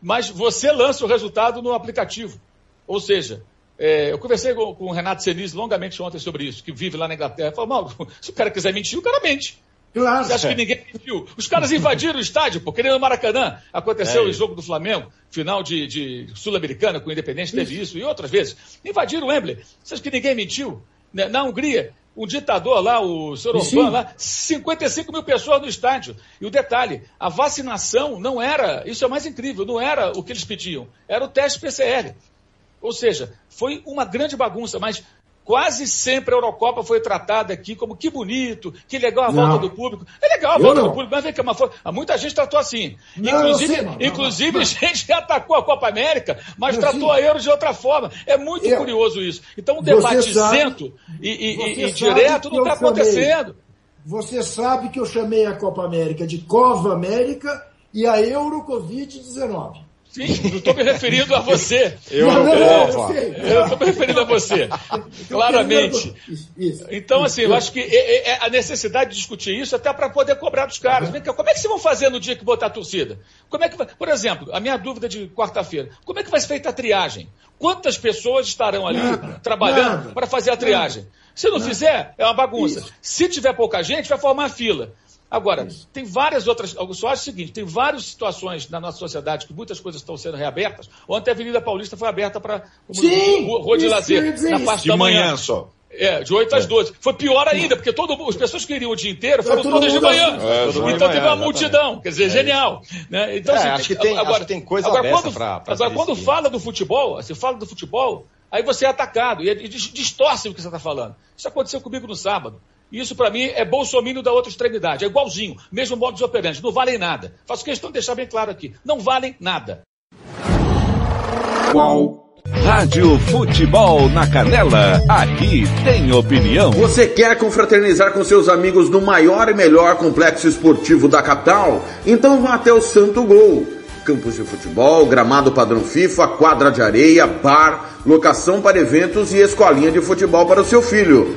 Speaker 28: mas você lança o resultado no aplicativo. Ou seja, é, eu conversei com, com o Renato Senise longamente ontem sobre isso, que vive lá na Inglaterra. Ele falou, Mauro, se o cara quiser mentir, o cara mente.
Speaker 29: Claro.
Speaker 28: Você acha que ninguém mentiu? Os caras invadiram o estádio, pô, querendo no Maracanã. Aconteceu
Speaker 24: É
Speaker 28: o
Speaker 24: isso.
Speaker 28: jogo do Flamengo, final de, de Sul-Americana com o Independente, teve isso e outras vezes. Invadiram o Wembley. Você acha que ninguém mentiu? Né, Na Hungria, um ditador lá, o Sr.
Speaker 29: Sim.
Speaker 28: Orbán lá, 55 mil pessoas no estádio. E o detalhe, a vacinação não era, isso é o mais incrível, não era o que eles pediam, era o teste PCR. Ou seja, foi uma grande bagunça, mas quase sempre a Eurocopa foi tratada aqui como que bonito, que legal a
Speaker 29: Não.
Speaker 28: volta do público. É legal a
Speaker 29: Eu
Speaker 28: volta
Speaker 29: não.
Speaker 28: do público, mas vem cá, mas foi, muita gente tratou assim.
Speaker 29: Não,
Speaker 28: inclusive,
Speaker 29: sei,
Speaker 28: inclusive
Speaker 29: Não,
Speaker 28: gente que atacou a Copa América, mas
Speaker 29: Eu
Speaker 28: tratou
Speaker 29: sei.
Speaker 28: a Euro de outra forma. É muito
Speaker 29: Eu-
Speaker 28: curioso isso. Então, um debate isento e, e- e- direto
Speaker 29: que
Speaker 28: não está acontecendo.
Speaker 29: Você sabe que eu chamei a Copa América de Cova América e a Euro Covid-19.
Speaker 28: Sim, não estou me referindo a você.
Speaker 24: Eu
Speaker 29: Não, eu
Speaker 28: estou me referindo a você, claramente. Então, assim, eu acho que é, é- é a necessidade de discutir isso até para poder cobrar dos caras. Vem cá, como é que vocês vão fazer no dia que botar a torcida? Como é que vai... Por exemplo, a minha dúvida de quarta-feira: como é que vai ser feita a triagem? Quantas pessoas estarão ali
Speaker 29: Nada,
Speaker 28: trabalhando
Speaker 29: nada,
Speaker 28: para fazer a triagem? Se não fizer, é uma bagunça.
Speaker 29: Isso.
Speaker 28: Se tiver pouca gente, vai formar fila. Agora, tem várias outras. Eu só acho o seguinte: tem várias situações na nossa sociedade que muitas coisas estão sendo reabertas. Ontem a Avenida Paulista foi aberta para
Speaker 29: Sim,
Speaker 28: rua de lazer, na parte
Speaker 30: De
Speaker 28: da manhã.
Speaker 30: manhã só.
Speaker 28: É, de 8 às 12. Foi pior ainda, porque todo, as pessoas que iriam o dia inteiro foram
Speaker 29: todo
Speaker 28: todas de manhã.
Speaker 29: assim.
Speaker 30: É, todo mundo de
Speaker 28: então
Speaker 30: manhã,
Speaker 28: teve uma
Speaker 30: exatamente.
Speaker 28: multidão. Quer dizer, genial. Né? Então,
Speaker 24: É,
Speaker 28: assim,
Speaker 24: acho que tem-
Speaker 28: agora,
Speaker 24: acho que tem coisa
Speaker 28: agora, quando,
Speaker 24: pra- pra
Speaker 28: agora,
Speaker 24: se
Speaker 28: quando fala do futebol, você fala do futebol, aí você é atacado e, dis- distorce o que você está falando. Isso aconteceu comigo no sábado. Isso, para mim, é bolsomínio da outra extremidade. É igualzinho. Mesmo modo de operante. Não valem nada. Faço questão de deixar bem claro aqui. Não valem nada.
Speaker 1: Rádio Futebol na Canela, aqui tem opinião.
Speaker 17: Você quer confraternizar com seus amigos no maior e melhor complexo esportivo da capital? Então vá até o Santo Gol. Campos de futebol, gramado padrão FIFA, quadra de areia, bar, locação para eventos e escolinha de futebol para o seu filho.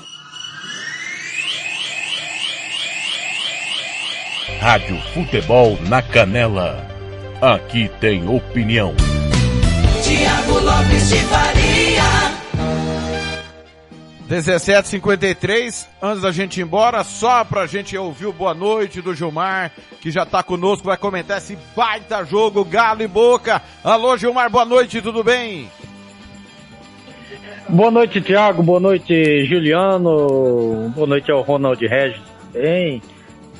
Speaker 19: Rádio Futebol na Canela. Aqui tem opinião.
Speaker 3: Tiago Lopes de Faria.
Speaker 4: 17:53 antes da gente ir embora, só pra gente ouvir o boa noite do Gilmar, que já tá conosco, vai comentar esse baita jogo, Galo e Boca. Alô Gilmar, boa noite, tudo bem?
Speaker 31: Boa noite, Thiago. Boa noite, Juliano. Boa noite ao Ronald Regis. Bem,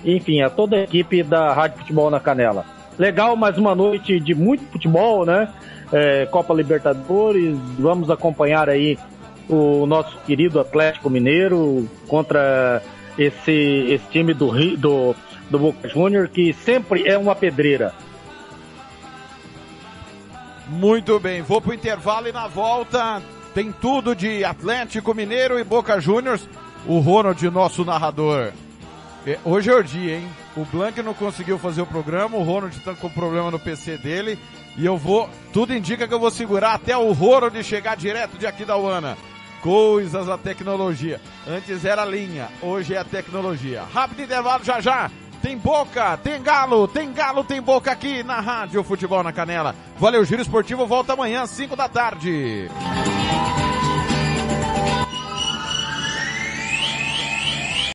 Speaker 31: enfim, a toda a equipe da Rádio Futebol na Canela. Legal, mais uma noite de muito futebol, né? É, Copa Libertadores. Vamos acompanhar aí o nosso querido Atlético Mineiro contra esse, esse time do, do, do Boca Júnior, que sempre é uma pedreira.
Speaker 4: Muito bem, vou pro intervalo e na volta tem tudo de Atlético Mineiro e Boca Juniors. O Ronald, nosso narrador. Hoje é o dia, hein? O Blank não conseguiu fazer o programa, o Ronald tá com problema no PC dele. E eu vou, tudo indica que eu vou segurar até o Ronald chegar direto de aqui da UANA. Coisas da tecnologia. Antes era linha, hoje é a tecnologia. Rápido intervalo já já. Tem boca, tem galo, tem galo, tem boca aqui na Rádio Futebol na Canela. Valeu, Giro Esportivo volta amanhã às 5 da tarde.